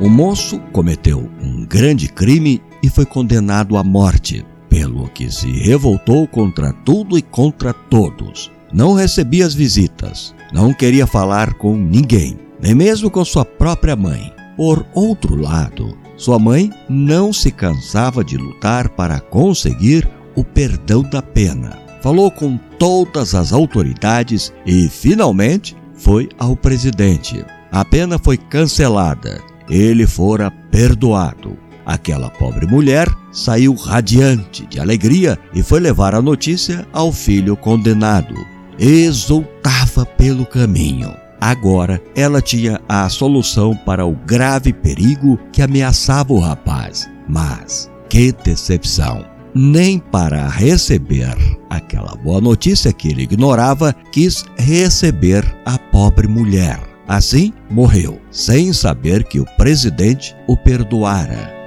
O moço cometeu um grande crime e foi condenado à morte, pelo que se revoltou contra tudo e contra todos. Não recebia as visitas, não queria falar com ninguém, nem mesmo com sua própria mãe. Por outro lado, sua mãe não se cansava de lutar para conseguir o perdão da pena. Falou com todas as autoridades e, finalmente, foi ao presidente. A pena foi cancelada. Ele fora perdoado. Aquela pobre mulher saiu radiante de alegria e foi levar a notícia ao filho condenado. Exultava pelo caminho. Agora ela tinha a solução para o grave perigo que ameaçava o rapaz. Mas que decepção! Nem para receber aquela boa notícia que ele ignorava, quis receber a pobre mulher. Assim, morreu, sem saber que o presidente o perdoara.